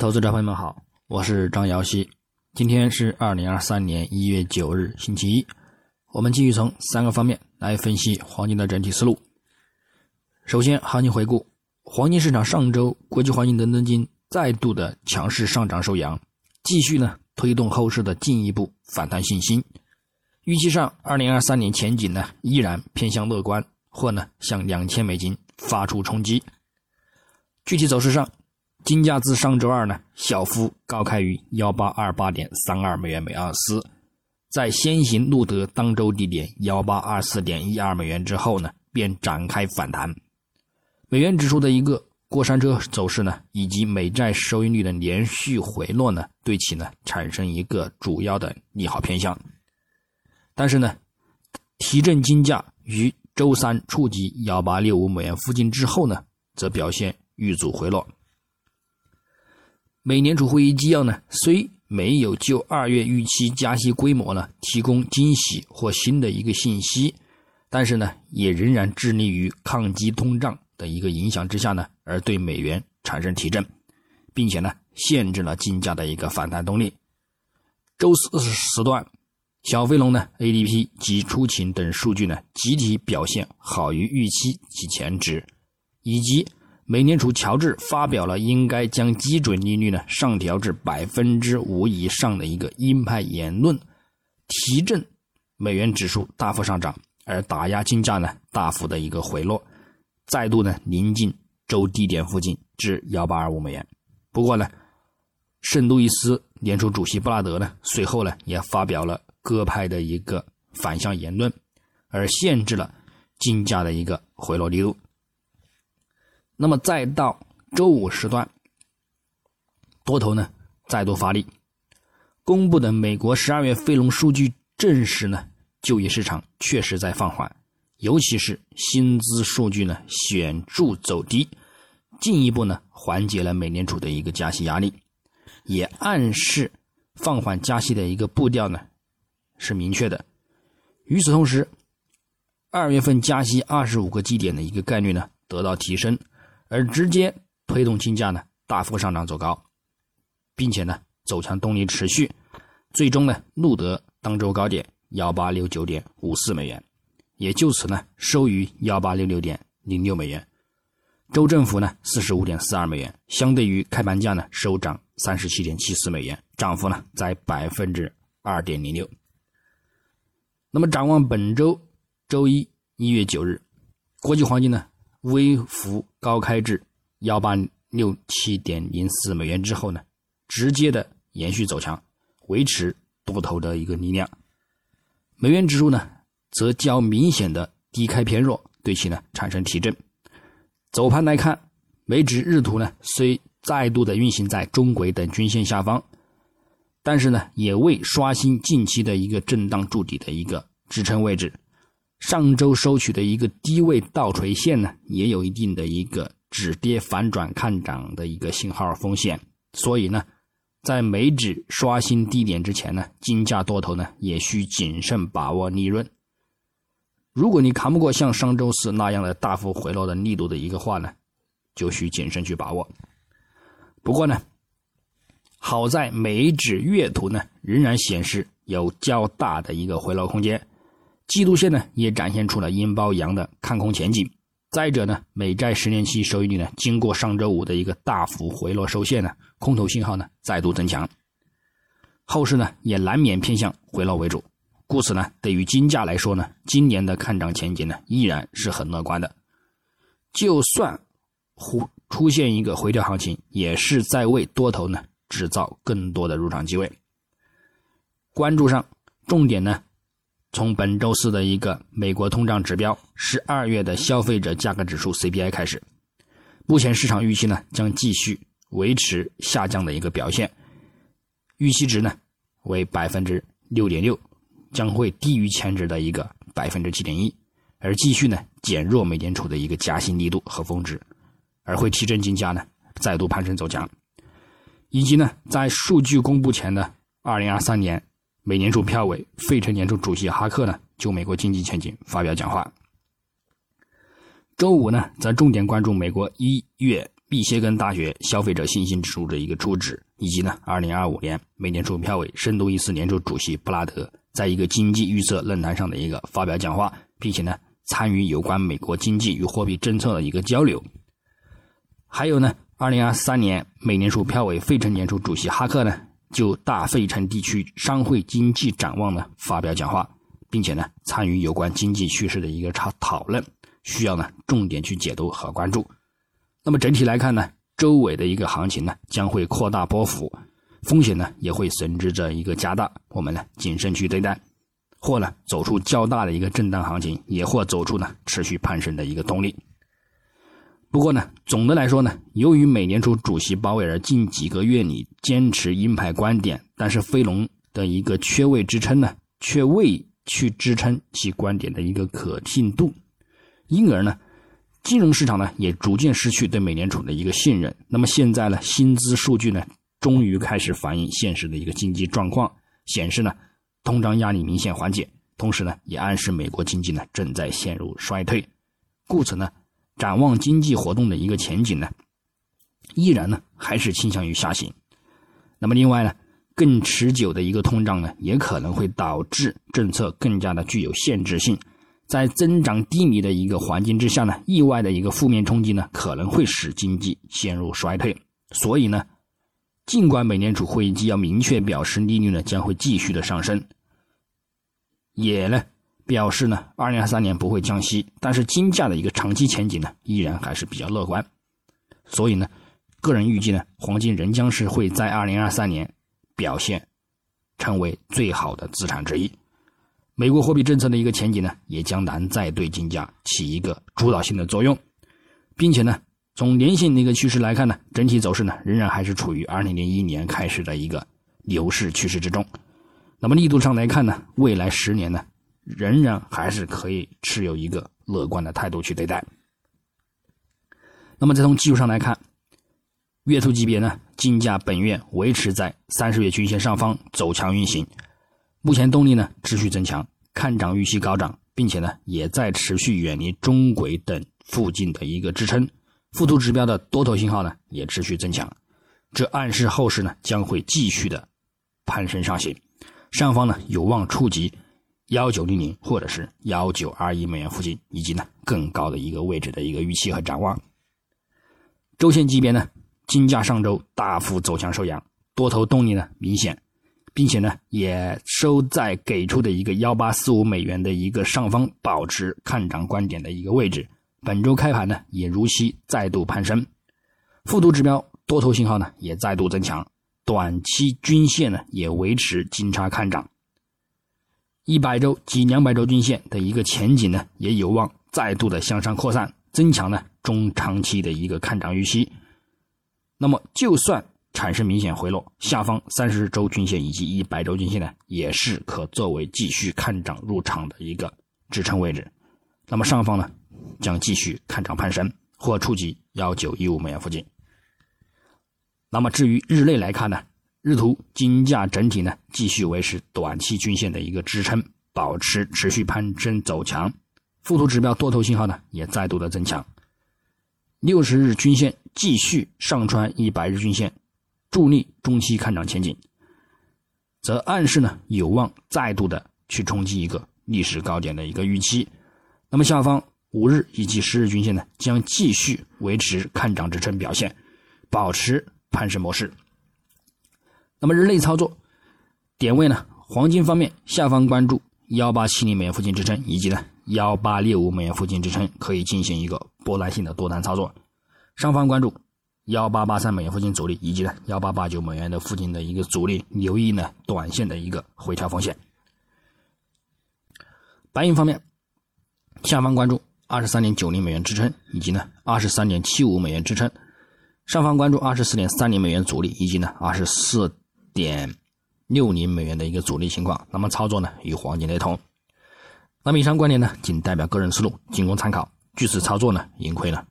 投资者朋友们好，我是张瑶希。今天是二零二三年一月九日，星期一。我们继续从三个方面来分析黄金的整体思路。首先，行情回顾：黄金市场上周国际黄金伦敦金再度的强势上涨收阳，继续呢推动后市的进一步反弹信心。预期上，二零二三年前景呢依然偏向乐观，或呢向两千美金发出冲击。具体走势上，金价自上周二呢小幅高开于幺八二八点三二美元每盎司，在先行录得当周低点幺八二四点一二美元之后呢，便展开反弹。美元指数的一个过山车走势呢，以及美债收益率的连续回落呢，对其呢产生一个主要的利好偏向。但是呢，提振金价于周三触及幺八六五美元附近之后呢，则表现遇阻回落。美联储会议纪要呢，虽没有就二月预期加息规模呢提供惊喜或新的一个信息，但是呢，也仍然致力于抗击通胀的一个影响之下呢，而对美元产生提振，并且呢，限制了金价的一个反弹动力。周四时段。小飞龙呢，ADP 及出勤等数据呢，集体表现好于预期及前值，以及美联储乔治发表了应该将基准利率呢上调至百分之五以上的一个鹰派言论，提振美元指数大幅上涨，而打压金价呢大幅的一个回落，再度呢临近周低点附近至幺八二五美元。不过呢，圣路易斯联储主席布拉德呢随后呢也发表了。鸽派的一个反向言论，而限制了金价的一个回落力度。那么再到周五时段，多头呢再度发力，公布的美国十二月非农数据证实呢，就业市场确实在放缓，尤其是薪资数据呢显著走低，进一步呢缓解了美联储的一个加息压力，也暗示放缓加息的一个步调呢。是明确的。与此同时，二月份加息二十五个基点的一个概率呢得到提升，而直接推动金价呢大幅上涨走高，并且呢走强动力持续，最终呢录得当周高点幺八六九点五四美元，也就此呢收于幺八六六点零六美元。州政府呢四十五点四二美元，相对于开盘价呢收涨三十七点七四美元，涨幅呢在百分之二点零六。那么展望本周周一一月九日，国际黄金呢微幅高开至幺八六七点零四美元之后呢，直接的延续走强，维持多头的一个力量。美元指数呢则较明显的低开偏弱，对其呢产生提振。走盘来看，美指日图呢虽再度的运行在中轨等均线下方。但是呢，也未刷新近期的一个震荡筑底的一个支撑位置。上周收取的一个低位倒垂线呢，也有一定的一个止跌反转看涨的一个信号风险。所以呢，在美指刷新低点之前呢，金价多头呢也需谨慎把握利润。如果你扛不过像上周四那样的大幅回落的力度的一个话呢，就需谨慎去把握。不过呢。好在美指月图呢仍然显示有较大的一个回落空间，季度线呢也展现出了阴包阳的看空前景。再者呢，美债十年期收益率呢经过上周五的一个大幅回落收线呢，空头信号呢再度增强，后市呢也难免偏向回落为主。故此呢，对于金价来说呢，今年的看涨前景呢依然是很乐观的。就算出出现一个回调行情，也是在为多头呢。制造更多的入场机会。关注上重点呢，从本周四的一个美国通胀指标十二月的消费者价格指数 CPI 开始，目前市场预期呢将继续维持下降的一个表现，预期值呢为百分之六点六，将会低于前值的一个百分之七点一，而继续呢减弱美联储的一个加息力度和峰值，而会提振金价呢再度攀升走强。以及呢，在数据公布前的二零二三年，美联储票委、费城联储主席哈克呢，就美国经济前景发表讲话。周五呢，则重点关注美国一月密歇根大学消费者信心指数的一个初值，以及呢，二零二五年美联储票委深度一思年度主席布拉德在一个经济预测论坛上的一个发表讲话，并且呢，参与有关美国经济与货币政策的一个交流。还有呢，二零二三年美联储票委费城联储主席哈克呢，就大费城地区商会经济展望呢发表讲话，并且呢，参与有关经济趋势的一个讨讨论，需要呢重点去解读和关注。那么整体来看呢，周围的一个行情呢将会扩大波幅，风险呢也会随之着一个加大。我们呢谨慎去对待，或呢走出较大的一个震荡行情，也或走出呢持续攀升的一个动力。不过呢，总的来说呢，由于美联储主席鲍威尔近几个月里坚持鹰派观点，但是非农的一个缺位支撑呢，却未去支撑其观点的一个可信度，因而呢。金融市场呢也逐渐失去对美联储的一个信任。那么现在呢，薪资数据呢终于开始反映现实的一个经济状况，显示呢通胀压力明显缓解，同时呢也暗示美国经济呢正在陷入衰退。故此呢，展望经济活动的一个前景呢，依然呢还是倾向于下行。那么另外呢，更持久的一个通胀呢，也可能会导致政策更加的具有限制性。在增长低迷的一个环境之下呢，意外的一个负面冲击呢，可能会使经济陷入衰退。所以呢，尽管美联储会议纪要明确表示利率呢将会继续的上升，也呢表示呢，二零二三年不会降息，但是金价的一个长期前景呢，依然还是比较乐观。所以呢，个人预计呢，黄金仍将是会在二零二三年表现成为最好的资产之一。美国货币政策的一个前景呢，也将难再对金价起一个主导性的作用，并且呢，从年性的一个趋势来看呢，整体走势呢，仍然还是处于二零零一年开始的一个牛市趋势之中。那么力度上来看呢，未来十年呢，仍然还是可以持有一个乐观的态度去对待。那么再从技术上来看，月图级别呢，金价本月维持在三十月均线上方走强运行。目前动力呢持续增强，看涨预期高涨，并且呢也在持续远离中轨等附近的一个支撑，附图指标的多头信号呢也持续增强，这暗示后市呢将会继续的攀升上行，上方呢有望触及幺九零零或者是幺九二一美元附近，以及呢更高的一个位置的一个预期和展望。周线级别呢，金价上周大幅走强收阳，多头动力呢明显。并且呢，也收在给出的一个幺八四五美元的一个上方，保持看涨观点的一个位置。本周开盘呢，也如期再度攀升，复图指标多头信号呢也再度增强，短期均线呢也维持金叉看涨，一百周及两百周均线的一个前景呢也有望再度的向上扩散，增强呢中长期的一个看涨预期。那么，就算。产生明显回落，下方三十周均线以及一百周均线呢，也是可作为继续看涨入场的一个支撑位置。那么上方呢，将继续看涨攀升，或触及幺九一五美元附近。那么至于日内来看呢，日图金价整体呢继续维持短期均线的一个支撑，保持持续攀升走强，附图指标多头信号呢也再度的增强，六十日均线继续上穿一百日均线。助力中期看涨前景，则暗示呢有望再度的去冲击一个历史高点的一个预期。那么下方五日以及十日均线呢将继续维持看涨支撑表现，保持攀升模式。那么日内操作点位呢？黄金方面，下方关注幺八七零美元附近支撑，以及呢幺八六五美元附近支撑，可以进行一个波段性的多单操作。上方关注。幺八八三美元附近阻力，以及呢幺八八九美元的附近的一个阻力，留意呢短线的一个回调风险。白银方面，下方关注二十三点九零美元支撑，以及呢二十三点七五美元支撑；上方关注二十四点三零美元阻力，以及呢二十四点六零美元的一个阻力情况。那么操作呢与黄金雷同。那么以上观点呢仅代表个人思路，仅供参考。据此操作呢盈亏呢。